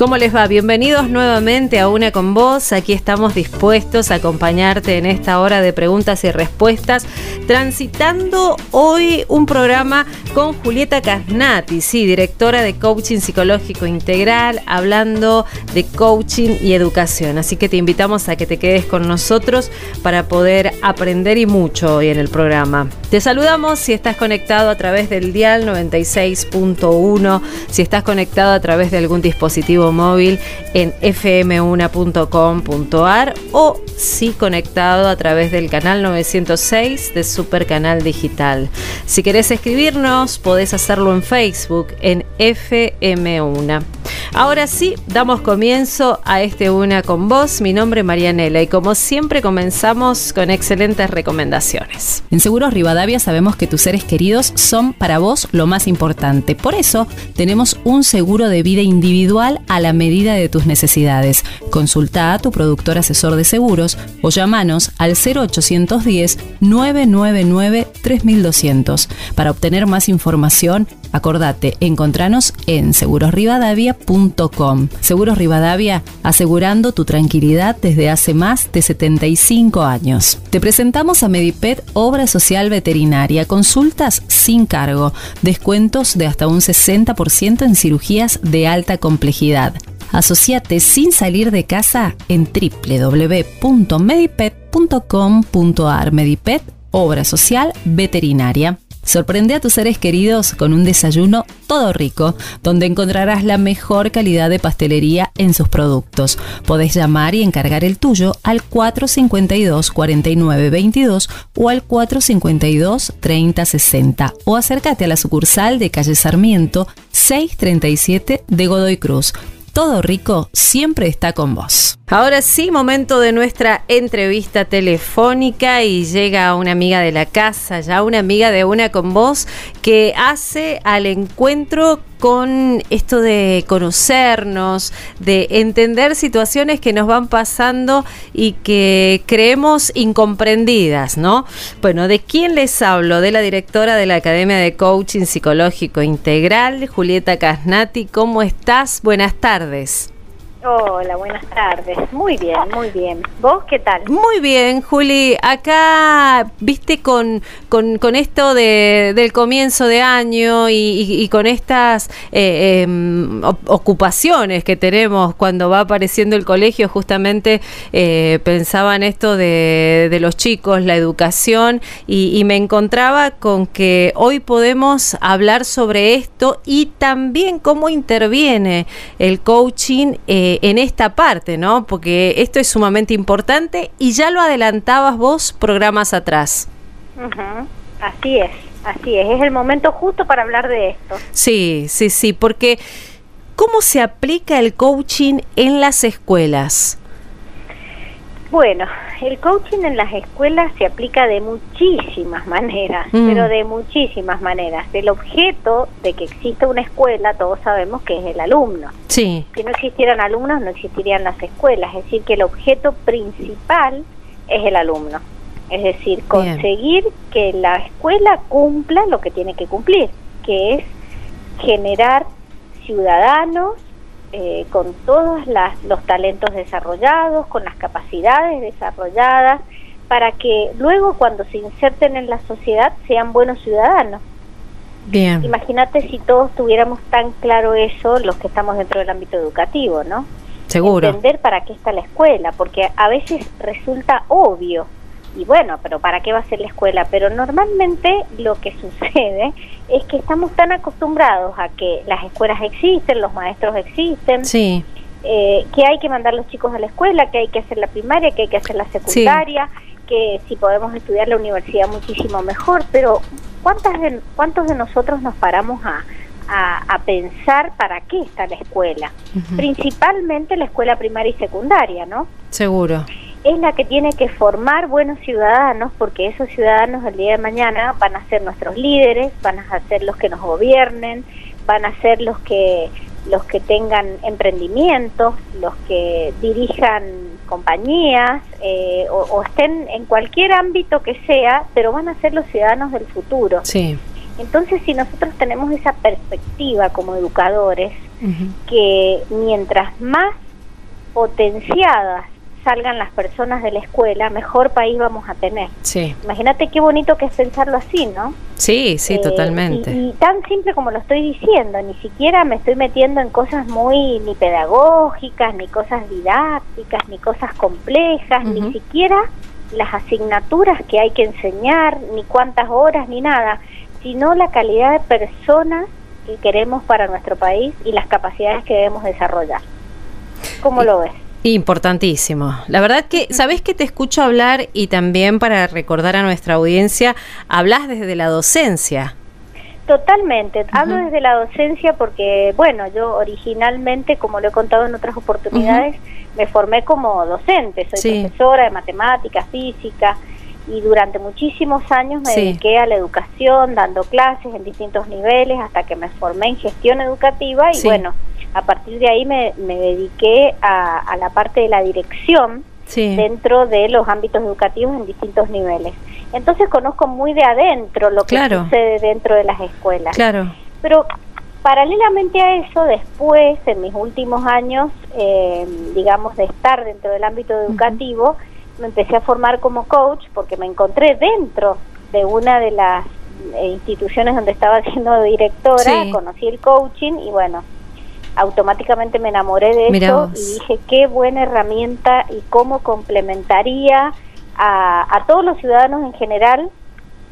¿Cómo les va? Bienvenidos nuevamente a Una con Vos. Aquí estamos dispuestos a acompañarte en esta hora de preguntas y respuestas, transitando hoy un programa con Julieta Casnati, sí, directora de Coaching Psicológico Integral, hablando de coaching y educación. Así que te invitamos a que te quedes con nosotros para poder aprender y mucho hoy en el programa. Te saludamos si estás conectado a través del dial 96.1, si estás conectado a través de algún dispositivo móvil en fm1.com.ar o si conectado a través del canal 906 de Super Canal Digital. Si querés escribirnos, podés hacerlo en Facebook en FM1. Ahora sí, damos comienzo a este Una con vos. Mi nombre es Marianela y como siempre comenzamos con excelentes recomendaciones. En Seguros Rivadavia sabemos que tus seres queridos son para vos lo más importante. Por eso tenemos un seguro de vida individual a la medida de tus necesidades. Consulta a tu productor asesor de seguros o llamanos al 0810 999 3200. Para obtener más información, acordate, encontranos en segurosrivadavia.com. Seguros Rivadavia, asegurando tu tranquilidad desde hace más de 75 años. Te presentamos a Medipet Obra Social Veterinaria, consultas sin cargo, descuentos de hasta un 60% en cirugías de alta complejidad. Asociate sin salir de casa en www.medipet.com.ar. Medipet, obra social veterinaria. Sorprende a tus seres queridos con un desayuno todo rico, donde encontrarás la mejor calidad de pastelería en sus productos. Podés llamar y encargar el tuyo al 452 49 22 o al 452 30 60 o acércate a la sucursal de calle Sarmiento 637 de Godoy Cruz todo rico siempre está con vos. Ahora sí, momento de nuestra entrevista telefónica y llega una amiga de la casa, ya una amiga de una con vos, que hace al encuentro con esto de conocernos, de entender situaciones que nos van pasando y que creemos incomprendidas, ¿no? Bueno, ¿de quién les hablo? De la directora de la Academia de Coaching Psicológico Integral, Julieta Casnati. ¿Cómo estás? Buenas tardes. Hola, buenas tardes. Muy bien, muy bien. ¿Vos qué tal? Muy bien, Juli. Acá, viste, con, con, esto de, del comienzo de año y, con estas eh, em, ocupaciones que tenemos cuando va apareciendo el colegio, justamente eh, pensaba en esto de, los chicos, la educación, y, y me encontraba con que hoy podemos hablar sobre esto y también cómo interviene el coaching. Eh, en esta parte, ¿no? Porque esto es sumamente importante y ya lo adelantabas vos programas atrás. Así es, así es, es el momento justo para hablar de esto. Sí, sí, sí, porque ¿cómo se aplica el coaching en las escuelas? Bueno, el coaching en las escuelas se aplica de muchísimas maneras, mm. pero de muchísimas maneras. El objeto de que exista una escuela, todos sabemos que es el alumno. Sí. Si no existieran alumnos, no existirían las escuelas. Es decir, que el objeto principal es el alumno. Es decir, conseguir que la escuela cumpla lo que tiene que cumplir, que es generar ciudadanos eh, con todos los talentos desarrollados, con las capacidades desarrolladas, para que luego cuando se inserten en la sociedad sean buenos ciudadanos. Bien. Imagínate si todos tuviéramos tan claro eso, los que estamos dentro del ámbito educativo, ¿no? Seguro. Entender para qué está la escuela, porque a veces resulta obvio y bueno, pero ¿para qué va a ser la escuela? Pero normalmente lo que sucede es que estamos tan acostumbrados a que las escuelas existen, los maestros existen, sí. eh, que hay que mandar los chicos a la escuela, que hay que hacer la primaria, que hay que hacer la secundaria, que si podemos estudiar la universidad muchísimo mejor, pero ¿cuántas de, ¿cuántos de nosotros nos paramos a, a, pensar para qué está la escuela? Principalmente la escuela primaria y secundaria, ¿no? Seguro es la que tiene que formar buenos ciudadanos, porque esos ciudadanos el día de mañana van a ser nuestros líderes, van a ser los que nos gobiernen, van a ser los que los que tengan emprendimientos, los que dirijan compañías eh, o, estén en cualquier ámbito que sea, pero van a ser los ciudadanos del futuro. Sí. Entonces, si nosotros tenemos esa perspectiva como educadores, que mientras más potenciadas salgan las personas de la escuela, mejor país vamos a tener. Sí. Imagínate qué bonito que es pensarlo así, ¿no? Sí, sí, eh, totalmente. Y, tan simple como lo estoy diciendo, ni siquiera me estoy metiendo en cosas muy ni pedagógicas, ni cosas didácticas, ni cosas complejas, ni siquiera las asignaturas que hay que enseñar, ni cuántas horas, ni nada, sino la calidad de personas que queremos para nuestro país y las capacidades que debemos desarrollar. ¿Cómo lo ves? Importantísimo. La verdad que, ¿sabés que te escucho hablar y también para recordar a nuestra audiencia, hablas desde la docencia? Totalmente, hablo desde la docencia porque, bueno, yo originalmente, como lo he contado en otras oportunidades, me formé como docente, soy profesora de matemáticas, física, y durante muchísimos años me dediqué a la educación, dando clases en distintos niveles, hasta que me formé en gestión educativa y bueno, a partir de ahí me, me dediqué a, la parte de la dirección dentro de los ámbitos educativos en distintos niveles. Entonces conozco muy de adentro lo que sucede dentro de las escuelas. Claro. Pero paralelamente a eso, después, en mis últimos años, eh, digamos, de estar dentro del ámbito educativo, me empecé a formar como coach porque me encontré dentro de una de las eh, instituciones donde estaba siendo directora, conocí el coaching y bueno, automáticamente me enamoré de eso y dije qué buena herramienta y cómo complementaría a, a, todos los ciudadanos en general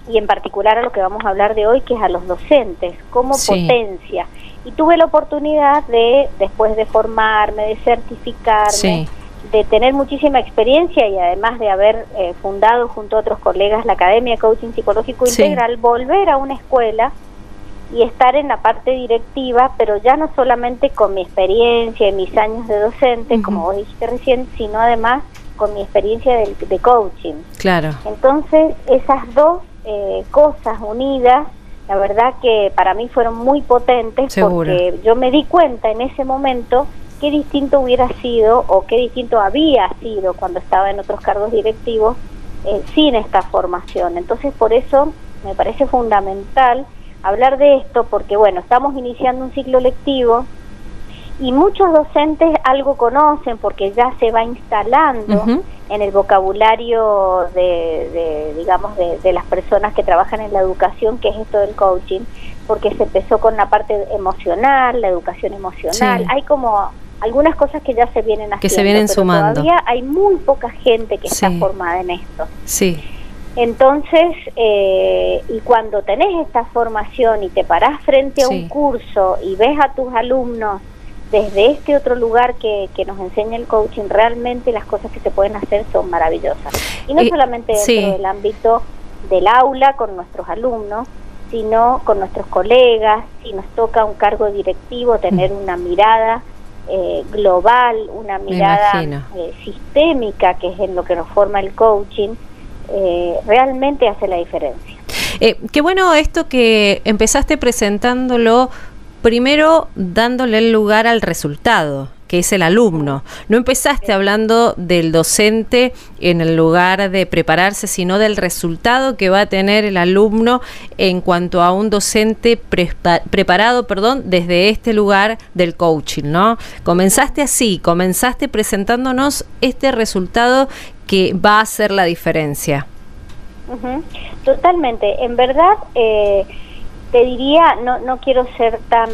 y en particular a lo que vamos a hablar de hoy, que es a los docentes, como potencia. Y tuve la oportunidad de, después de formarme, de certificarme, de tener muchísima experiencia y además de haber eh, fundado junto a otros colegas la Academia de Coaching Psicológico Integral, volver a una escuela y estar en la parte directiva, pero ya no solamente con mi experiencia y mis años de docente, como vos dijiste recién, sino además con mi experiencia de, de coaching. Claro. Entonces, esas dos eh, cosas unidas, la verdad que para mí fueron muy potentes porque yo me di cuenta en ese momento qué distinto hubiera sido o qué distinto había sido cuando estaba en otros cargos directivos eh, sin esta formación. Entonces, por eso me parece fundamental hablar de esto porque, bueno, estamos iniciando un ciclo lectivo y muchos docentes algo conocen porque ya se va instalando en el vocabulario de, digamos, de, las personas que trabajan en la educación, que es esto del coaching, porque se empezó con la parte emocional, la educación emocional. Hay como algunas cosas que ya se vienen haciendo, que se vienen pero sumando. Todavía hay muy poca gente que está formada en esto. Sí. Entonces, eh, y cuando tenés esta formación y te parás frente a un curso y ves a tus alumnos desde este otro lugar que, que nos enseña el coaching, realmente las cosas que se pueden hacer son maravillosas. Y no solamente dentro del ámbito del aula con nuestros alumnos, sino con nuestros colegas, si nos toca un cargo directivo, tener mm. una mirada eh, global, una mirada eh, sistémica, que es en lo que nos forma el coaching, eh, realmente hace la diferencia. Eh, qué bueno esto que empezaste presentándolo primero dándole el lugar al resultado que es el alumno. No empezaste hablando del docente en el lugar de prepararse, sino del resultado que va a tener el alumno en cuanto a un docente preparado, perdón, desde este lugar del coaching, ¿no? Comenzaste así, comenzaste presentándonos este resultado que va a hacer la diferencia. Totalmente. En verdad, eh, te diría, no, no quiero ser tan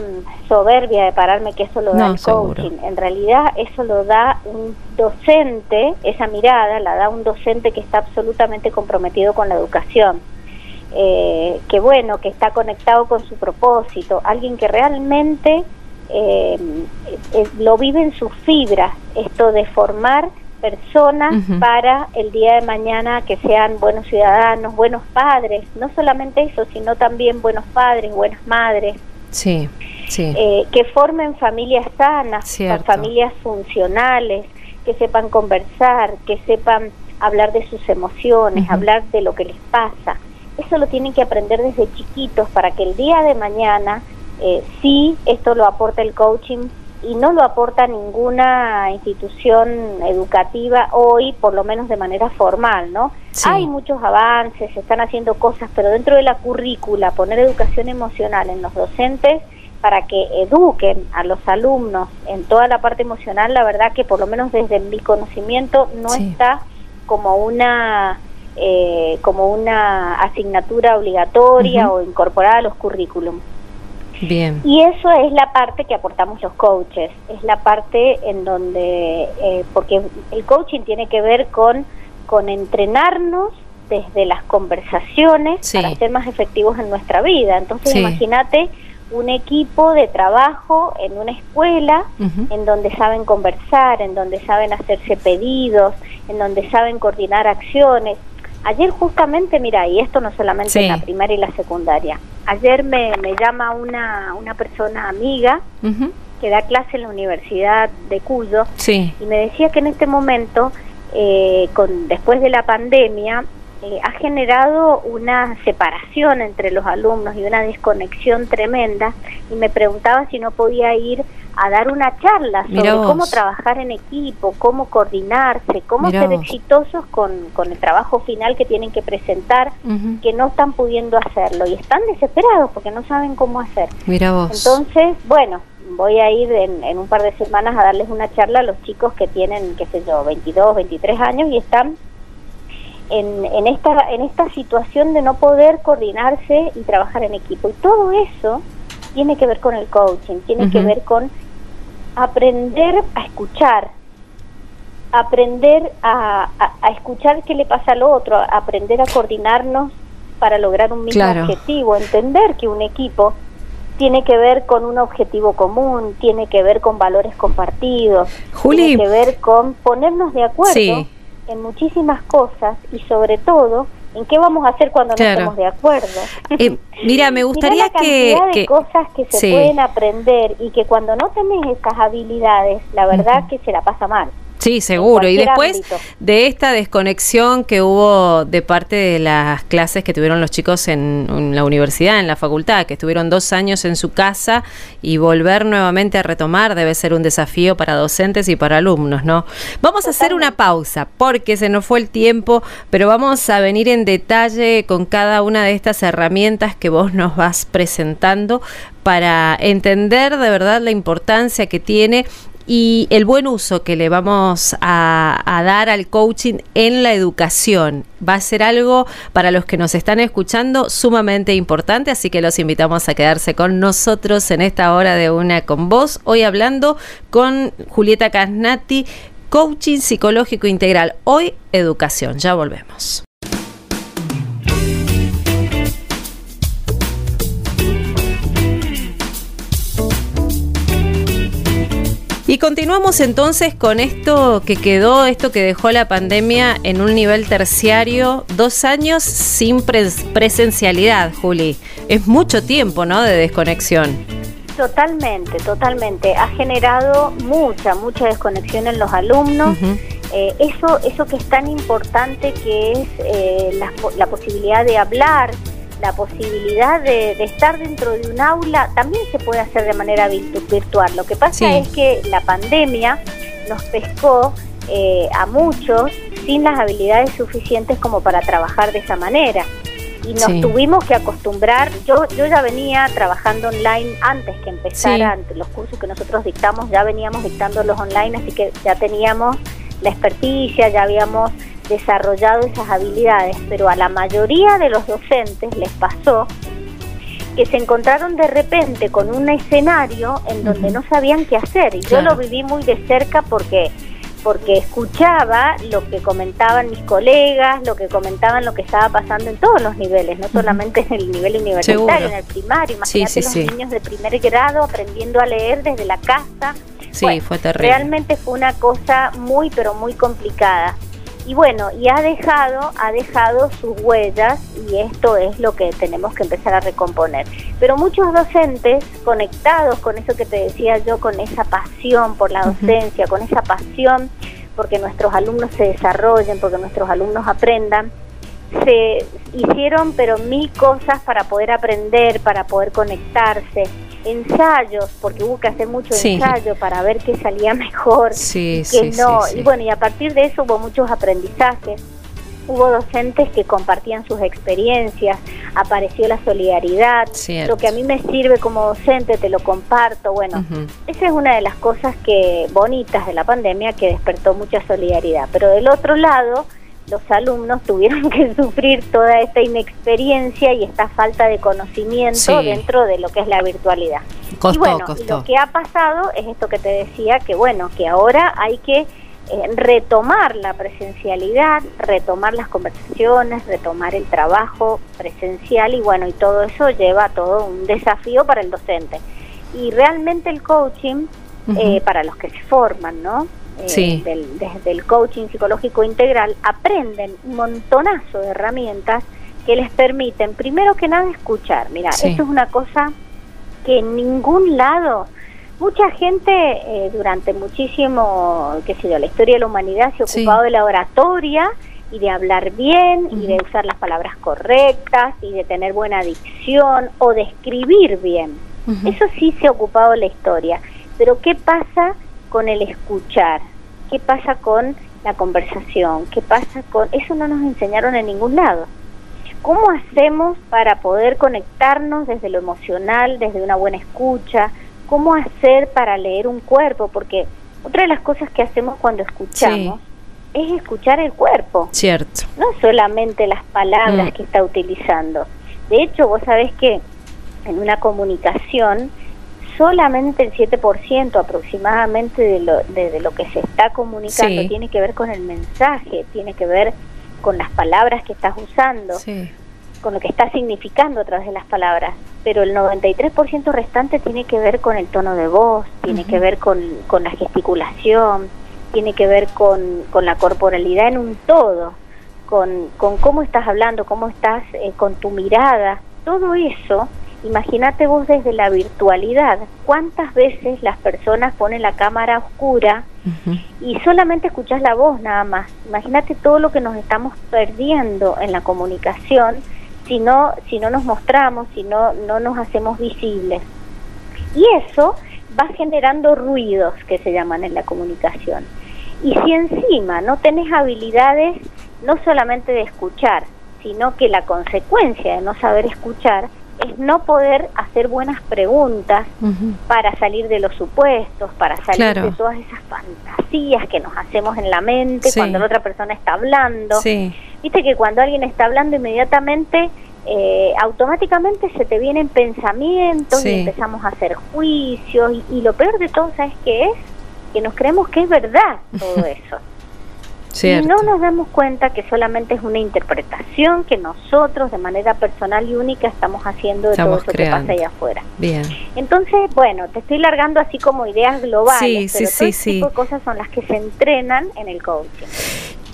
soberbia de pararme que eso lo da el coaching. En realidad, eso lo da un docente, esa mirada la da un docente que está absolutamente comprometido con la educación. Eh, que bueno, que está conectado con su propósito, alguien que realmente eh, lo vive en sus fibras, esto de formar personas para el día de mañana que sean buenos ciudadanos, buenos padres, no solamente eso, sino también buenos padres, buenas madres. Sí, sí. Eh, que formen familias sanas, familias funcionales, que sepan conversar, que sepan hablar de sus emociones, hablar de lo que les pasa. Eso lo tienen que aprender desde chiquitos para que el día de mañana, eh, sí, esto lo aporta el coaching, y no lo aporta ninguna institución educativa hoy, por lo menos de manera formal, ¿no? Hay muchos avances, se están haciendo cosas, pero dentro de la currícula, poner educación emocional en los docentes para que eduquen a los alumnos en toda la parte emocional, la verdad que por lo menos desde mi conocimiento no está como una eh, como una asignatura obligatoria o incorporada a los currículums. Bien. Y eso es la parte que aportamos los coaches, es la parte en donde, eh, porque el coaching tiene que ver con, con entrenarnos desde las conversaciones para ser más efectivos en nuestra vida. Entonces imagínate un equipo de trabajo en una escuela en donde saben conversar, en donde saben hacerse pedidos, en donde saben coordinar acciones. Ayer justamente, mira, y esto no solamente en la primaria y la secundaria, ayer me, me llama una, una persona amiga que da clase en la Universidad de Cuyo y me decía que en este momento, eh, con, después de la pandemia, eh, ha generado una separación entre los alumnos y una desconexión tremenda. Y me preguntaba si no podía ir a dar una charla sobre cómo trabajar en equipo, cómo coordinarse, cómo ser exitosos con, con, el trabajo final que tienen que presentar, que no están pudiendo hacerlo. Y están desesperados porque no saben cómo hacer. Entonces, bueno, voy a ir en, en, un par de semanas a darles una charla a los chicos que tienen, qué sé yo, 22, 23 años y están en, en, esta, en esta situación de no poder coordinarse y trabajar en equipo. Y todo eso tiene que ver con el coaching, tiene que ver con aprender a escuchar, aprender a, a, escuchar qué le pasa al otro, aprender a coordinarnos para lograr un mismo objetivo, entender que un equipo tiene que ver con un objetivo común, tiene que ver con valores compartidos, tiene que ver con ponernos de acuerdo en muchísimas cosas y sobre todo en qué vamos a hacer cuando no estemos de acuerdo. Eh, mira, me gustaría que, de cosas que se pueden aprender y que cuando no tenés esas habilidades, la verdad que se la pasa mal. Sí, seguro. Y después de esta desconexión que hubo de parte de las clases que tuvieron los chicos en, la universidad, en la facultad, que estuvieron dos años en su casa y volver nuevamente a retomar debe ser un desafío para docentes y para alumnos, ¿no? Vamos a hacer una pausa porque se nos fue el tiempo, pero vamos a venir en detalle con cada una de estas herramientas que vos nos vas presentando para entender de verdad la importancia que tiene y el buen uso que le vamos a, dar al coaching en la educación. Va a ser algo para los que nos están escuchando sumamente importante, así que los invitamos a quedarse con nosotros en esta hora de una con vos. Hoy hablando con Julieta Casnati, coaching psicológico integral. Hoy educación. Ya volvemos. Y continuamos entonces con esto que quedó, esto que dejó la pandemia en un nivel terciario, dos años sin presencialidad, Juli. Es mucho tiempo, ¿no? De desconexión. Totalmente, totalmente. Ha generado mucha, mucha desconexión en los alumnos. Eh, eso, eso que es tan importante que es eh, la, la posibilidad de hablar, la posibilidad de, estar dentro de un aula también se puede hacer de manera virtual. Lo que pasa es que la pandemia nos pescó eh, a muchos sin las habilidades suficientes como para trabajar de esa manera. Y nos tuvimos que acostumbrar, yo, yo ya venía trabajando online antes que empezaran los cursos que nosotros dictamos, ya veníamos dictando los online, así que ya teníamos la experticia, ya habíamos desarrollado esas habilidades, pero a la mayoría de los docentes les pasó que se encontraron de repente con un escenario en donde no sabían qué hacer. Y yo lo viví muy de cerca porque porque escuchaba lo que comentaban mis colegas, lo que comentaban lo que estaba pasando en todos los niveles, no solamente en el nivel universitario, en el primario. Imagínate los niños de primer grado aprendiendo a leer desde la casa. Sí, fue terrible. Realmente fue una cosa muy, pero muy complicada y bueno, y ha dejado, ha dejado sus huellas y esto es lo que tenemos que empezar a recomponer. Pero muchos docentes conectados con eso que te decía yo, con esa pasión por la docencia, con esa pasión porque nuestros alumnos se desarrollen, porque nuestros alumnos aprendan, se hicieron pero mil cosas para poder aprender, para poder conectarse. Ensayos, porque hubo que hacer mucho ensayo para ver qué salía mejor, sí, que no. Y bueno, y a partir de eso hubo muchos aprendizajes. Hubo docentes que compartían sus experiencias, apareció la solidaridad, lo que a mí me sirve como docente te lo comparto. Bueno, esa es una de las cosas que bonitas de la pandemia que despertó mucha solidaridad. Pero del otro lado, los alumnos tuvieron que sufrir toda esta inexperiencia y esta falta de conocimiento dentro de lo que es la virtualidad. y bueno, lo que ha pasado es esto que te decía, que bueno, que ahora hay que eh, retomar la presencialidad, retomar las conversaciones, retomar el trabajo presencial y bueno, y todo eso lleva a todo un desafío para el docente. Y realmente el coaching, eh, para los que se forman, ¿no? Eh, del, desde el coaching psicológico integral, aprenden un montonazo de herramientas que les permiten, primero que nada, escuchar. Mira, esto es una cosa que en ningún lado, mucha gente eh, durante muchísimo, qué sé yo, la historia de la humanidad se ha ocupado de la oratoria y de hablar bien y de usar las palabras correctas y de tener buena dicción o de escribir bien. Eso sí se ha ocupado la historia. Pero ¿qué pasa con el escuchar? ¿Qué pasa con la conversación? ¿Qué pasa con... Eso no nos enseñaron en ningún lado. ¿Cómo hacemos para poder conectarnos desde lo emocional, desde una buena escucha? ¿Cómo hacer para leer un cuerpo? Porque otra de las cosas que hacemos cuando escuchamos es escuchar el cuerpo. Cierto. No solamente las palabras mm. que está utilizando. De hecho, vos sabés que en una comunicación solamente el 7% aproximadamente de lo, de, lo que se está comunicando tiene que ver con el mensaje, tiene que ver con las palabras que estás usando, con lo que está significando a través de las palabras. Pero el 93% restante tiene que ver con el tono de voz, tiene que ver con, con la gesticulación, tiene que ver con, con la corporalidad en un todo, con, con cómo estás hablando, cómo estás eh, con tu mirada. Todo eso Imagínate vos desde la virtualidad, cuántas veces las personas ponen la cámara oscura y solamente escuchas la voz nada más. Imagínate todo lo que nos estamos perdiendo en la comunicación si no, si no nos mostramos, si no, no nos hacemos visibles. Y eso va generando ruidos que se llaman en la comunicación. Y si encima no tenés habilidades no solamente de escuchar, sino que la consecuencia de no saber escuchar es no poder hacer buenas preguntas para salir de los supuestos, para salir de todas esas fantasías que nos hacemos en la mente cuando la otra persona está hablando. Viste que cuando alguien está hablando inmediatamente, eh, automáticamente se te vienen pensamientos y empezamos a hacer juicios y, y lo peor de todo, ¿sabes qué es? Que nos creemos que es verdad todo eso. Y no nos damos cuenta que solamente es una interpretación que nosotros de manera personal y única estamos haciendo de todo eso que pasa allá afuera. Bien. Entonces, bueno, te estoy largando así como ideas globales, pero todo ese tipo de cosas son las que se entrenan en el coaching.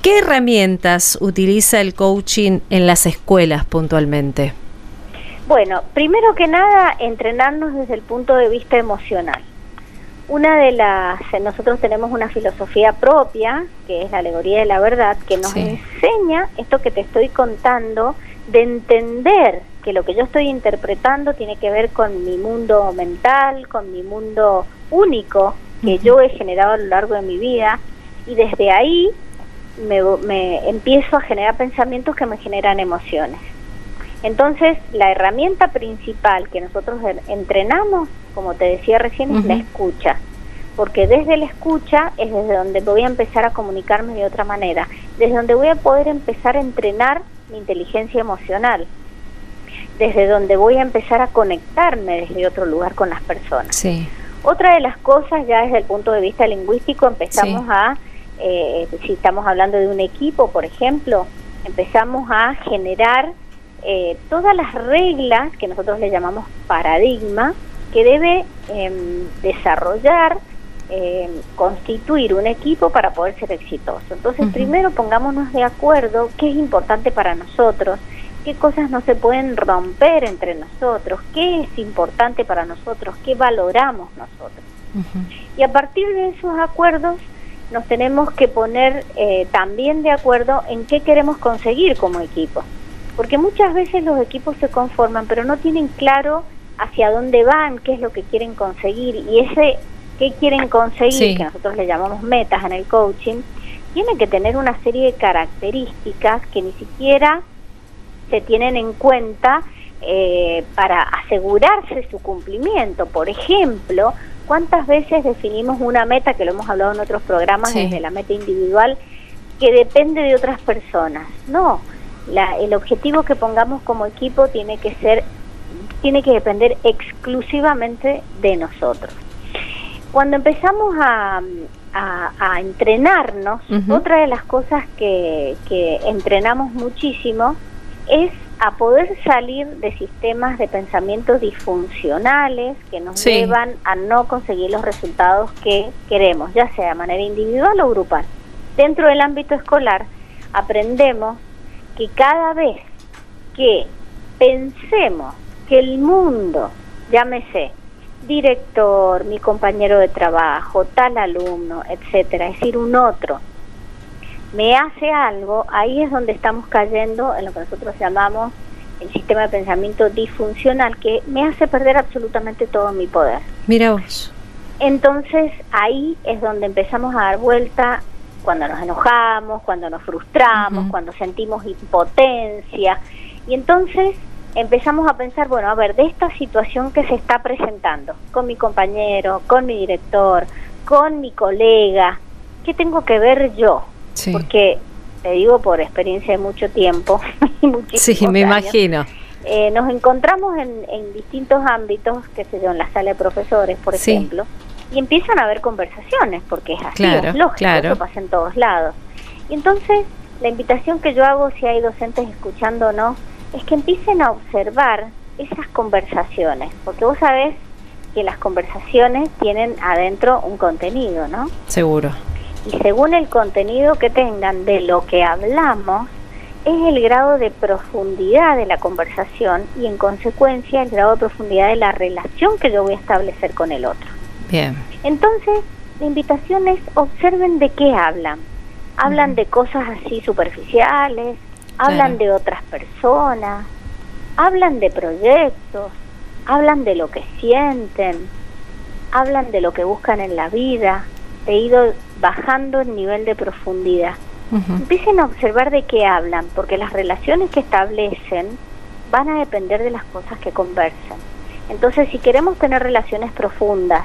¿Qué herramientas utiliza el coaching en las escuelas puntualmente? Bueno, primero que nada, entrenarnos desde el punto de vista emocional. Una de las, nosotros tenemos una filosofía propia, que es la alegoría de la verdad, que nos enseña esto que te estoy contando, de entender que lo que yo estoy interpretando tiene que ver con mi mundo mental, con mi mundo único que yo he generado a lo largo de mi vida, y desde ahí me, me empiezo a generar pensamientos que me generan emociones. Entonces, la herramienta principal que nosotros entrenamos, como te decía recién, es la escucha. Porque desde la escucha es desde donde voy a empezar a comunicarme de otra manera, desde donde voy a poder empezar a entrenar mi inteligencia emocional, desde donde voy a empezar a conectarme desde otro lugar con las personas. Sí. Otra de las cosas, ya desde el punto de vista lingüístico, empezamos a, eh, si estamos hablando de un equipo, por ejemplo, empezamos a generar eh, todas las reglas que nosotros le llamamos paradigma que debe em, desarrollar, em, constituir un equipo para poder ser exitoso. Entonces, primero pongámonos de acuerdo qué es importante para nosotros, qué cosas no se pueden romper entre nosotros, qué es importante para nosotros, qué valoramos nosotros. Y a partir de esos acuerdos nos tenemos que poner eh, también de acuerdo en qué queremos conseguir como equipo porque muchas veces los equipos se conforman, pero no tienen claro hacia dónde van, qué es lo que quieren conseguir y ese qué quieren conseguir, que nosotros le llamamos metas en el coaching, tiene que tener una serie de características que ni siquiera se tienen en cuenta eh, para asegurarse su cumplimiento. Por ejemplo, ¿cuántas veces definimos una meta, que lo hemos hablado en otros programas, desde la meta individual, que depende de otras personas? No, la, el objetivo que pongamos como equipo tiene que ser, tiene que depender exclusivamente de nosotros. Cuando empezamos a, a, entrenarnos, otra de las cosas que, que entrenamos muchísimo es a poder salir de sistemas de pensamiento disfuncionales que nos llevan a no conseguir los resultados que queremos, ya sea de manera individual o grupal. Dentro del ámbito escolar aprendemos que cada vez que pensemos que el mundo, llámese director, mi compañero de trabajo, tal alumno, etcétera, es decir, un otro, me hace algo, ahí es donde estamos cayendo en lo que nosotros llamamos el sistema de pensamiento disfuncional, que me hace perder absolutamente todo mi poder. Mira vos. Entonces ahí es donde empezamos a dar vuelta cuando nos enojamos, cuando nos frustramos, cuando sentimos impotencia. Y entonces empezamos a pensar, bueno, a ver, de esta situación que se está presentando con mi compañero, con mi director, con mi colega, ¿qué tengo que ver yo? Porque te digo por experiencia de mucho tiempo y Sí, me imagino. Eh, nos encontramos en, en, distintos ámbitos, qué sé yo, en la sala de profesores, por ejemplo, y empiezan a haber conversaciones, porque es así, es lógico, eso pasa en todos lados. Y entonces, la invitación que yo hago, si hay docentes escuchando o no, es que empiecen a observar esas conversaciones, porque vos sabés que las conversaciones tienen adentro un contenido, ¿no? Seguro y según el contenido que tengan de lo que hablamos, es el grado de profundidad de la conversación y en consecuencia el grado de profundidad de la relación que yo voy a establecer con el otro. Bien. Entonces, la invitación es observen de qué hablan. Hablan de cosas así superficiales, hablan de otras personas, hablan de proyectos, hablan de lo que sienten, hablan de lo que buscan en la vida. He ido bajando el nivel de profundidad. Empiecen a observar de qué hablan, porque las relaciones que establecen van a depender de las cosas que conversan. Entonces, si queremos tener relaciones profundas,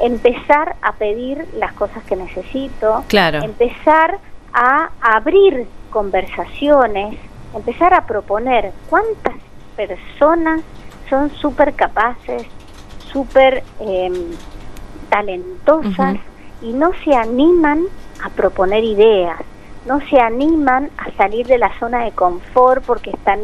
empezar a pedir las cosas que necesito, claro. empezar a abrir conversaciones, empezar a proponer cuántas personas son súper capaces, súper em, talentosas, y no se animan a proponer ideas, no se animan a salir de la zona de confort porque están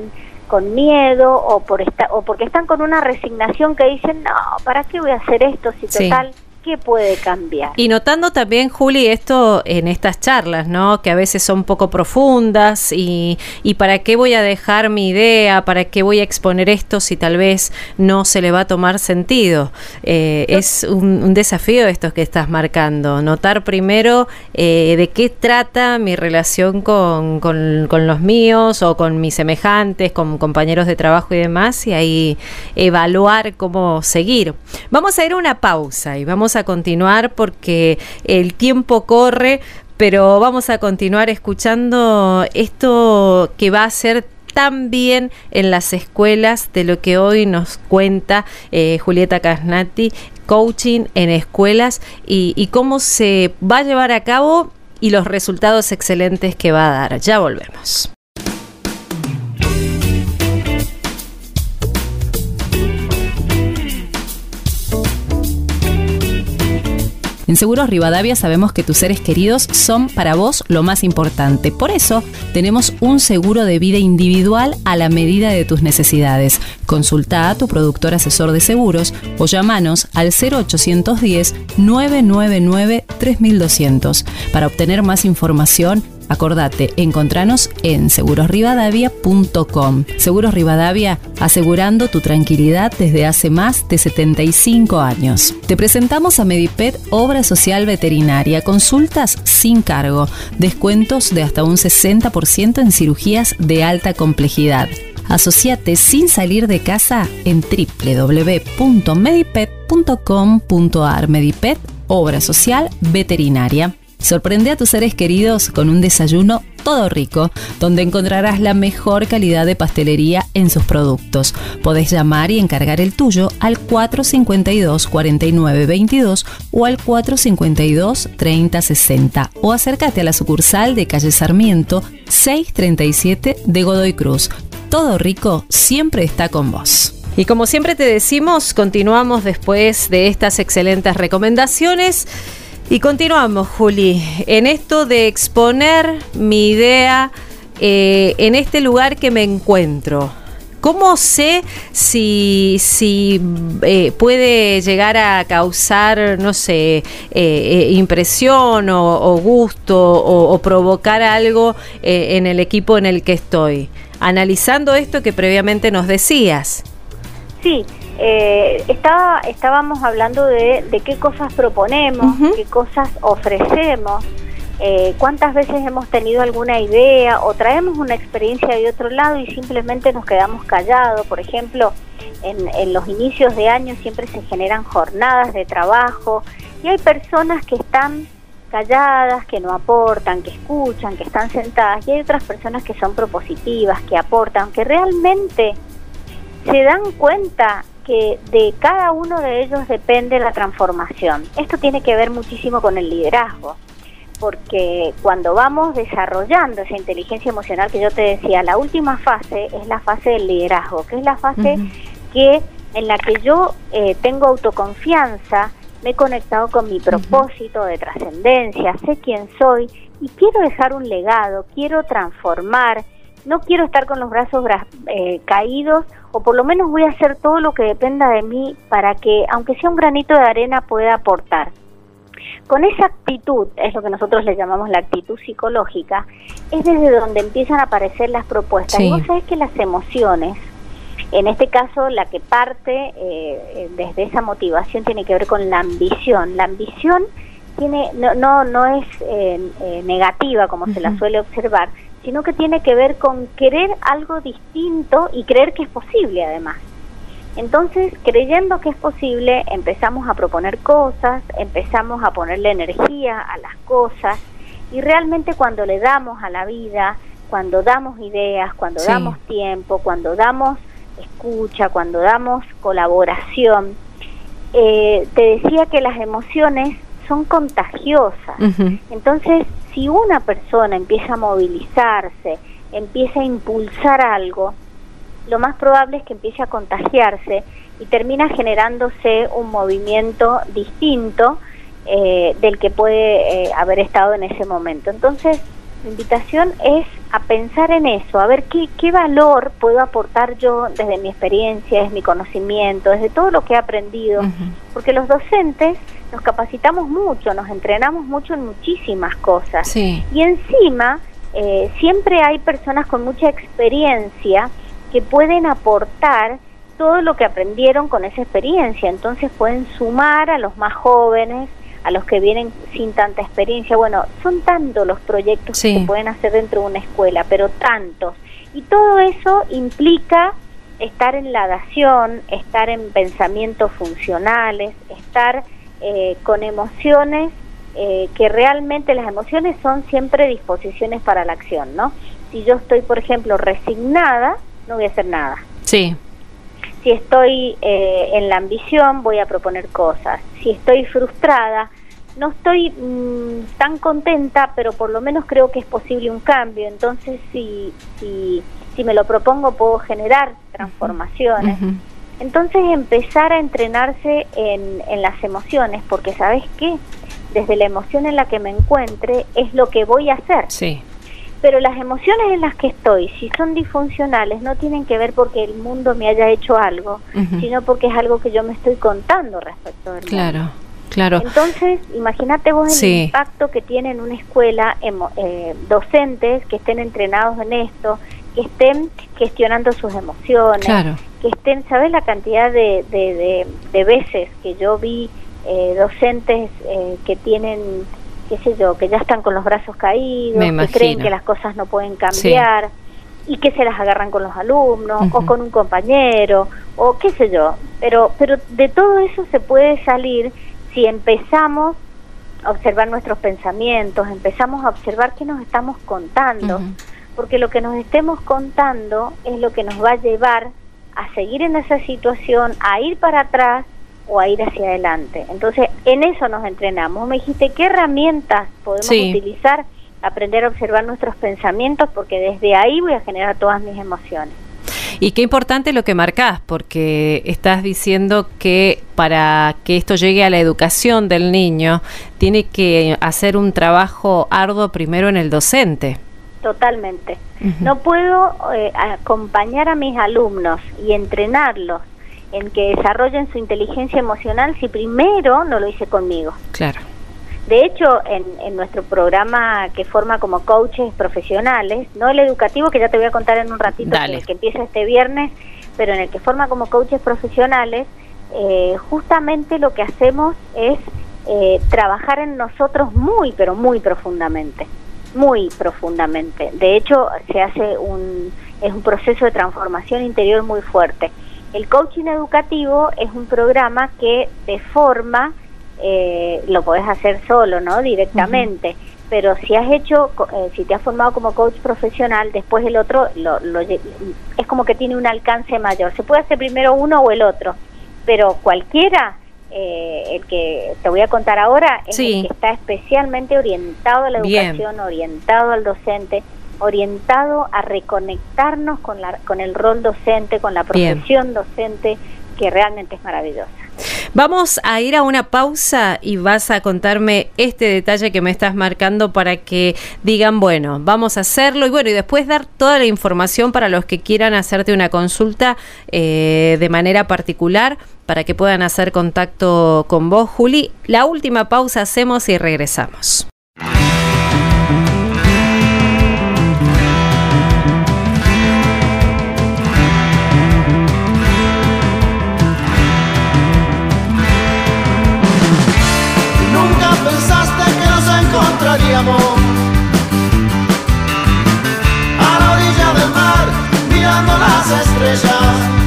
con miedo o, por esta, o porque están con una resignación que dicen, no, ¿para qué voy a hacer esto si total ¿Qué puede cambiar? Y notando también, Juli, esto en estas charlas, ¿no? Que a veces son poco profundas y, y para qué voy a dejar mi idea, para qué voy a exponer esto si tal vez no se le va a tomar sentido. Eh, es un, desafío esto que estás marcando, notar primero eh, de qué trata mi relación con, con, con los míos o con mis semejantes, con compañeros de trabajo y demás, y ahí evaluar cómo seguir. Vamos a ir a una pausa y vamos a continuar porque el tiempo corre, pero vamos a continuar escuchando esto que va a ser también en las escuelas de lo que hoy nos cuenta eh, Julieta Casnati, coaching en escuelas y, y cómo se va a llevar a cabo y los resultados excelentes que va a dar. Ya volvemos. En Seguros Rivadavia sabemos que tus seres queridos son para vos lo más importante. Por eso tenemos un seguro de vida individual a la medida de tus necesidades. Consulta a tu productor asesor de seguros o llamanos al 0810 999 3200 para obtener más información Acordate, encontranos en segurosrivadavia.com. Seguros Rivadavia, asegurando tu tranquilidad desde hace más de 75 años. Te presentamos a Medipet Obra Social Veterinaria, consultas sin cargo, descuentos de hasta un 60% en cirugías de alta complejidad. Asociate sin salir de casa en www.medipet.com.ar. Medipet, obra social veterinaria. Sorprende a tus seres queridos con un desayuno todo rico, donde encontrarás la mejor calidad de pastelería en sus productos. Podés llamar y encargar el tuyo al 452 49 22 o al 452 30 60 o acércate a la sucursal de calle Sarmiento 637 de Godoy Cruz. Todo rico siempre está con vos. Y como siempre te decimos, continuamos después de estas excelentes recomendaciones y continuamos, Juli, en esto de exponer mi idea eh, en este lugar que me encuentro. ¿Cómo sé si, si eh, puede llegar a causar, no sé, eh, impresión o, gusto o, provocar algo en el equipo en el que estoy? Analizando esto que previamente nos decías. Sí, eh, estaba, estábamos hablando de, qué cosas proponemos, qué cosas ofrecemos, eh, cuántas veces hemos tenido alguna idea o traemos una experiencia de otro lado y simplemente nos quedamos callados. Por ejemplo, en, en los inicios de año siempre se generan jornadas de trabajo y hay personas que están calladas, que no aportan, que escuchan, que están sentadas, y hay otras personas que son propositivas, que aportan, que realmente se dan cuenta que de cada uno de ellos depende la transformación. Esto tiene que ver muchísimo con el liderazgo, porque cuando vamos desarrollando esa inteligencia emocional que yo te decía, la última fase es la fase del liderazgo, que es la fase que en la que yo eh, tengo autoconfianza, me he conectado con mi propósito de trascendencia, sé quién soy y quiero dejar un legado, quiero transformar, no quiero estar con los brazos eh, caídos o por lo menos voy a hacer todo lo que dependa de mí para que, aunque sea un granito de arena, pueda aportar. Con esa actitud, es lo que nosotros le llamamos la actitud psicológica, es desde donde empiezan a aparecer las propuestas. Y vos sabés que las emociones, en este caso la que parte eh, desde esa motivación tiene que ver con la ambición. La ambición tiene no no, no es eh, negativa como se la suele observar, sino que tiene que ver con querer algo distinto y creer que es posible además. Entonces, creyendo que es posible, empezamos a proponer cosas, empezamos a ponerle energía a las cosas y realmente cuando le damos a la vida, cuando damos ideas, cuando damos tiempo, cuando damos escucha, cuando damos colaboración, eh, te decía que las emociones son contagiosas. Entonces, si una persona empieza a movilizarse, empieza a impulsar algo, lo más probable es que empiece a contagiarse y termina generándose un movimiento distinto eh, del que puede eh, haber estado en ese momento. Entonces, la invitación es a pensar en eso, a ver qué, qué valor puedo aportar yo desde mi experiencia, desde mi conocimiento, desde todo lo que he aprendido, porque los docentes nos capacitamos mucho, nos entrenamos mucho en muchísimas cosas. Y encima, eh, siempre hay personas con mucha experiencia que pueden aportar todo lo que aprendieron con esa experiencia. Entonces pueden sumar a los más jóvenes, a los que vienen sin tanta experiencia. Bueno, son tantos los proyectos que se pueden hacer dentro de una escuela, pero tantos. Y todo eso implica estar en la dación, estar en pensamientos funcionales, estar eh, con emociones eh, que realmente las emociones son siempre disposiciones para la acción, ¿no? Si yo estoy, por ejemplo, resignada, no voy a hacer nada. Sí. Si estoy eh, en la ambición, voy a proponer cosas. Si estoy frustrada, no estoy mm, tan contenta, pero por lo menos creo que es posible un cambio. Entonces, si, si, si me lo propongo, puedo generar transformaciones. Entonces empezar a entrenarse en, en las emociones, porque sabes qué, desde la emoción en la que me encuentre es lo que voy a hacer. Sí. Pero las emociones en las que estoy, si son disfuncionales, no tienen que ver porque el mundo me haya hecho algo, sino porque es algo que yo me estoy contando respecto del claro. mundo. Claro. Entonces, imagínate vos el impacto que tiene en una escuela eh, docentes que estén entrenados en esto, que estén gestionando sus emociones, que estén, ¿sabes la cantidad de, de, veces que yo vi eh, docentes eh, que tienen, qué sé yo, que ya están con los brazos caídos, que creen que las cosas no pueden cambiar? y que se las agarran con los alumnos o con un compañero o qué sé yo. Pero, pero de todo eso se puede salir si empezamos a observar nuestros pensamientos, empezamos a observar qué nos estamos contando, porque lo que nos estemos contando es lo que nos va a llevar a seguir en esa situación, a ir para atrás o a ir hacia adelante. Entonces, en eso nos entrenamos. Me dijiste, ¿qué herramientas podemos utilizar? Aprender a observar nuestros pensamientos, porque desde ahí voy a generar todas mis emociones. Y qué importante lo que marcás, porque estás diciendo que para que esto llegue a la educación del niño, tiene que hacer un trabajo arduo primero en el docente. Totalmente. No puedo eh, acompañar a mis alumnos y entrenarlos en que desarrollen su inteligencia emocional si primero no lo hice conmigo. Claro. De hecho, en, nuestro programa que forma como coaches profesionales, no el educativo que ya te voy a contar en un ratito, que, que, empieza este viernes, pero en el que forma como coaches profesionales, eh, justamente lo que hacemos es eh, trabajar en nosotros muy, pero muy profundamente, muy profundamente. De hecho, se hace un, es un proceso de transformación interior muy fuerte. El coaching educativo es un programa que te forma, eh, lo podés hacer solo, ¿no? Directamente. Pero si has hecho, eh, si te has formado como coach profesional, después el otro lo, es como que tiene un alcance mayor. Se puede hacer primero uno o el otro, pero cualquiera, eh, el que te voy a contar ahora, es el que está especialmente orientado a la educación, orientado al docente, orientado a reconectarnos con, la, con el rol docente, con la profesión docente, que realmente es maravillosa. Vamos a ir a una pausa y vas a contarme este detalle que me estás marcando para que digan, bueno, vamos a hacerlo y bueno, y después dar toda la información para los que quieran hacerte una consulta eh, de manera particular para que puedan hacer contacto con vos, Juli. La última pausa hacemos y regresamos. las estrellas.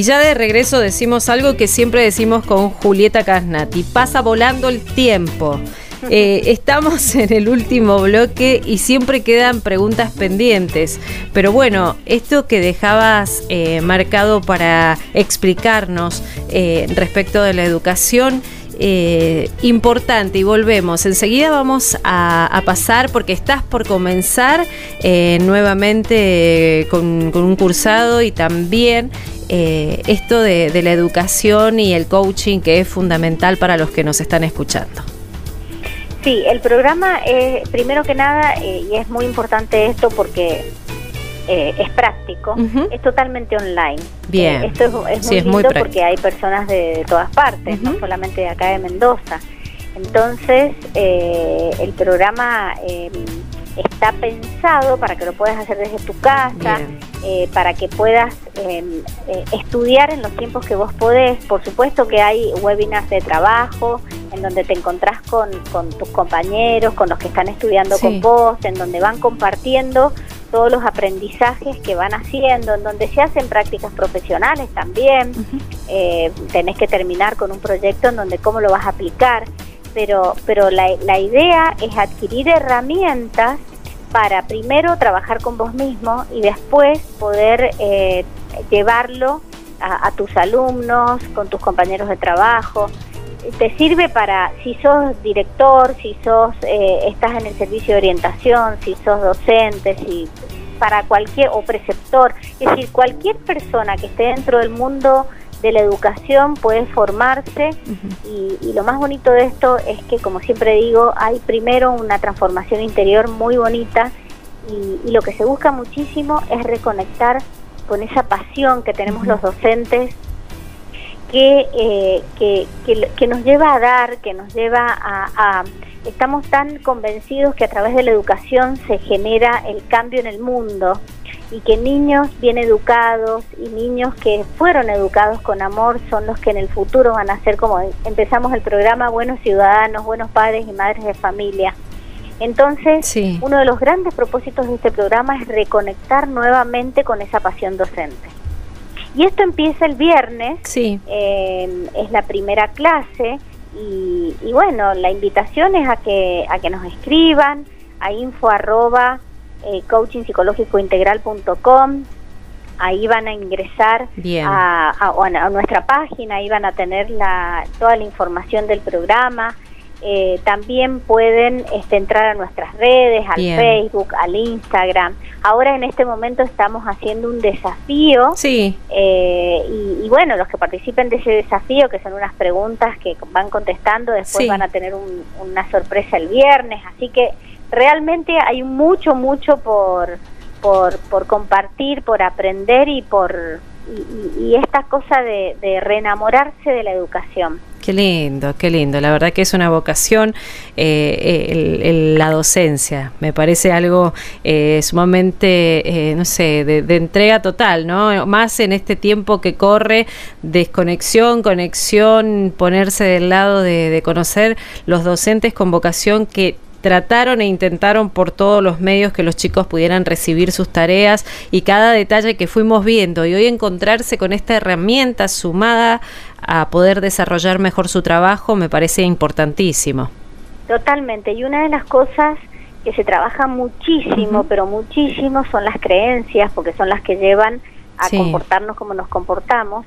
Y ya de regreso decimos algo que siempre decimos con Julieta Casnati, pasa volando el tiempo. Eh, estamos en el último bloque y siempre quedan preguntas pendientes. Pero bueno, esto que dejabas eh, marcado para explicarnos eh, respecto de la educación, importante y volvemos. Enseguida vamos a, pasar porque estás por comenzar nuevamente con, con, un cursado y también eh, esto de, la educación y el coaching que es fundamental para los que nos están escuchando. Sí, el programa, es primero que nada, eh, y es muy importante esto porque eh, es práctico, es totalmente online. Bien. esto es, muy lindo porque hay personas de, todas partes, no solamente de acá de Mendoza. Entonces, el programa está pensado para que lo puedas hacer desde tu casa, eh, para que puedas em, eh, estudiar en los tiempos que vos podés. Por supuesto que hay webinars de trabajo en donde te encontrás con, tus compañeros, con los que están estudiando con vos, en donde van compartiendo todos los aprendizajes que van haciendo, en donde se hacen prácticas profesionales también. Eh, tenés que terminar con un proyecto en donde cómo lo vas a aplicar pero, pero la, la idea es adquirir herramientas para primero trabajar con vos mismo y después poder eh, llevarlo a, tus alumnos, con tus compañeros de trabajo. Te sirve para, si sos director, si sos, eh, estás en el servicio de orientación, si sos docente, si para cualquier, o preceptor, es decir, cualquier persona que esté dentro del mundo de la educación puede formarse. Y, lo más bonito de esto es que, como siempre digo, hay primero una transformación interior muy bonita y, lo que se busca muchísimo es reconectar con esa pasión que tenemos los docentes que, eh, que, que, nos lleva a dar, que nos lleva a, Estamos tan convencidos que a través de la educación se genera el cambio en el mundo y que niños bien educados y niños que fueron educados con amor son los que en el futuro van a ser como empezamos el programa buenos ciudadanos, buenos padres y madres de familia. Entonces, uno de los grandes propósitos de este programa es reconectar nuevamente con esa pasión docente. Y esto empieza el viernes, sí. Eh, es la primera clase y, y, bueno, la invitación es a que, a que nos escriban a info arroba eh, coachingpsicológicointegral.com. Ahí van a ingresar a, a, nuestra página, ahí van a tener la, toda la información del programa. Eh, también pueden este, entrar a nuestras redes, al Facebook, al Instagram. Ahora en este momento estamos haciendo un desafío. Sí. Eh, y, bueno, los que participen de ese desafío, que son unas preguntas que van contestando, después van a tener una sorpresa el viernes. Así que realmente hay mucho, mucho por, por, compartir, por aprender y por y, esta cosa de, de, reenamorarse de la educación. Qué lindo, qué lindo. La verdad que es una vocación eh, la docencia. Me parece algo eh, sumamente, eh, no sé, de, entrega total, ¿no? Más en este tiempo que corre, desconexión, conexión, ponerse del lado de conocer los docentes con vocación que trataron e intentaron por todos los medios que los chicos pudieran recibir sus tareas y cada detalle que fuimos viendo. Y hoy encontrarse con esta herramienta sumada a poder desarrollar mejor su trabajo me parece importantísimo. Totalmente, y una de las cosas que se trabaja muchísimo, pero muchísimo, son las creencias, porque son las que llevan a comportarnos como nos comportamos,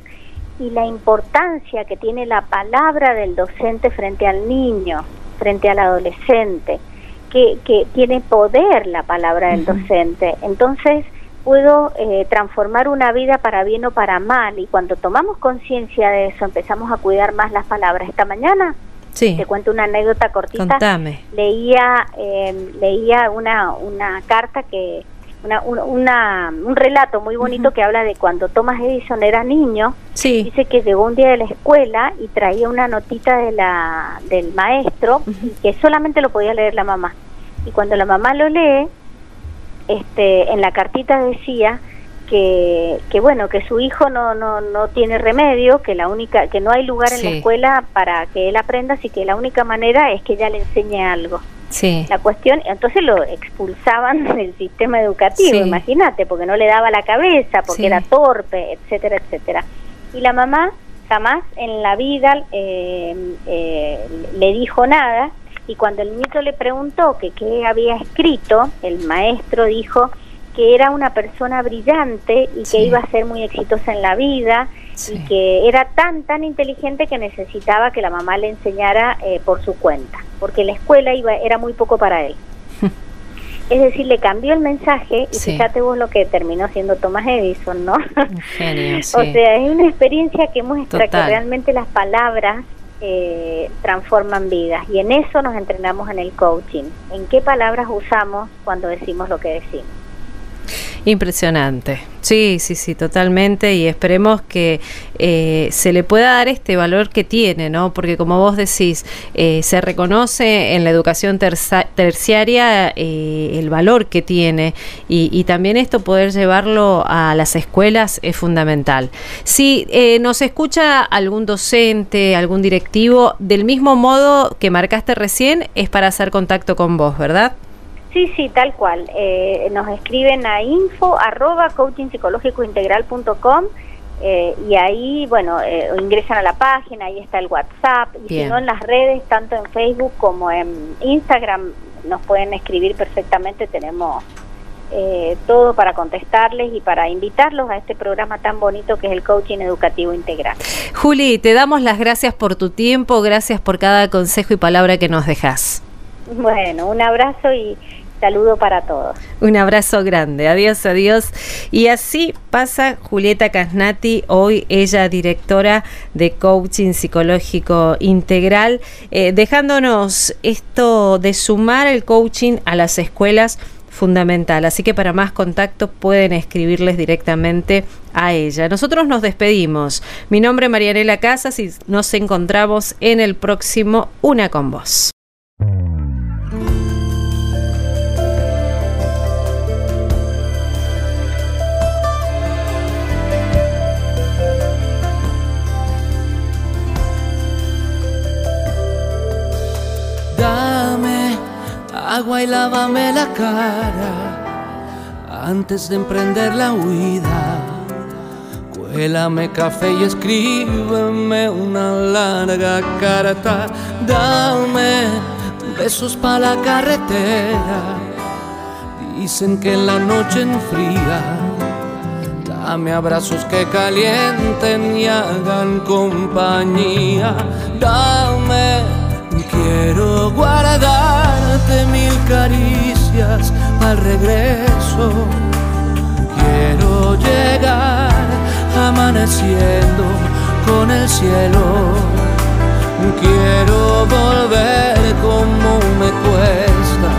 y la importancia que tiene la palabra del docente frente al niño frente al adolescente, que, que tiene poder la palabra del docente. Entonces, puedo eh, transformar una vida para bien o para mal y cuando tomamos conciencia de eso empezamos a cuidar más las palabras. Esta mañana sí. te cuento una anécdota cortita. Contame. Leía eh, leía una una carta que una, un relato muy bonito que habla de cuando Thomas Edison era niño. Dice que llegó un día de la escuela y traía una notita de la, del maestro que solamente lo podía leer la mamá. Y cuando la mamá lo lee, este, en la cartita decía que, que bueno que su hijo no, no, no tiene remedio que la única que no hay lugar en la escuela para que él aprenda así que la única manera es que ella le enseñe algo la cuestión, entonces lo expulsaban del sistema educativo, imagínate, porque no le daba la cabeza, porque era torpe, etcétera, etcétera. Y la mamá jamás en la vida eh, eh, le dijo nada, y cuando el nieto le preguntó que qué había escrito, el maestro dijo que era una persona brillante y que iba a ser muy exitosa en la vida y que era tan, tan inteligente que necesitaba que la mamá le enseñara eh, por su cuenta, porque la escuela iba, era muy poco para él. Es decir, le cambió el mensaje y fíjate vos lo que terminó siendo Thomas Edison, ¿no? Genio, O sea, es una experiencia que muestra que realmente las palabras eh, transforman vidas y en eso nos entrenamos en el coaching. ¿En qué palabras usamos cuando decimos lo que decimos? Impresionante. Sí, sí, sí, totalmente. Y esperemos que eh, se le pueda dar este valor que tiene, ¿no? Porque como vos decís, eh, se reconoce en la educación terciaria eh, el valor que tiene y, también esto poder llevarlo a las escuelas es fundamental. Si nos escucha algún docente, algún directivo, del mismo modo que marcaste recién, es para hacer contacto con vos, ¿verdad? Sí, sí, tal cual. Eh, nos escriben a info arroba eh, y ahí, bueno, eh, ingresan a la página, ahí está el WhatsApp. Y si no, en las redes, tanto en Facebook como en Instagram, nos pueden escribir perfectamente. Tenemos eh, todo para contestarles y para invitarlos a este programa tan bonito que es el Coaching Educativo Integral. Juli, te damos las gracias por tu tiempo, gracias por cada consejo y palabra que nos dejas. Bueno, un abrazo y saludo para todos. Un abrazo grande, adiós, adiós. Y así pasa Julieta Casnati, hoy ella directora de Coaching Psicológico Integral, eh, dejándonos esto de sumar el coaching a las escuelas fundamental. Así que para más contactos pueden escribirles directamente a ella. Nosotros nos despedimos. Mi nombre es Marianela Casas y nos encontramos en el próximo Una con Vos. Agua y lávame la cara antes de emprender la huida. Cuélame café y escríbeme una larga carta. Dame besos para la carretera. Dicen que en la noche enfría. Dame abrazos que calienten y hagan compañía. Dame Quiero guardarte mil caricias al regreso. Quiero llegar amaneciendo con el cielo. Quiero volver como me cuesta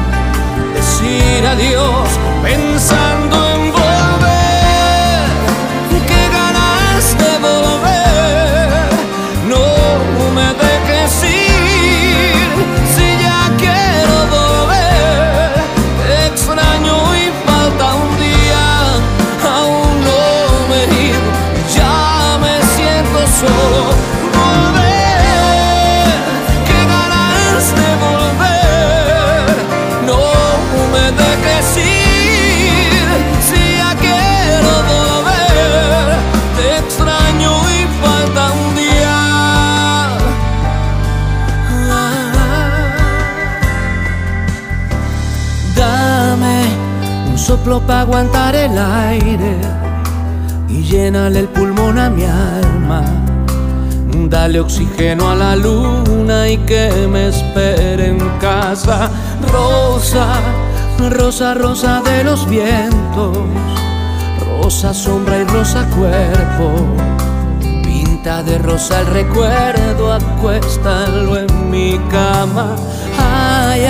decir adiós pensando para aguantar el aire y llénale el pulmón a mi alma. Dale oxígeno a la luna y que me espere en casa. Rosa, rosa, rosa de los vientos. Rosa sombra y rosa cuerpo. Pinta de rosa el recuerdo, acuéstalo en mi cama. Ay,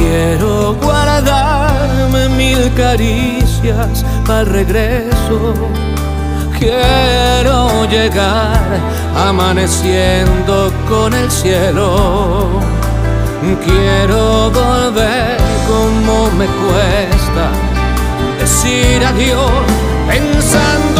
Quiero guardarme mil caricias para el regreso. Quiero llegar amaneciendo con el cielo. Quiero volver como me cuesta decir adiós pensando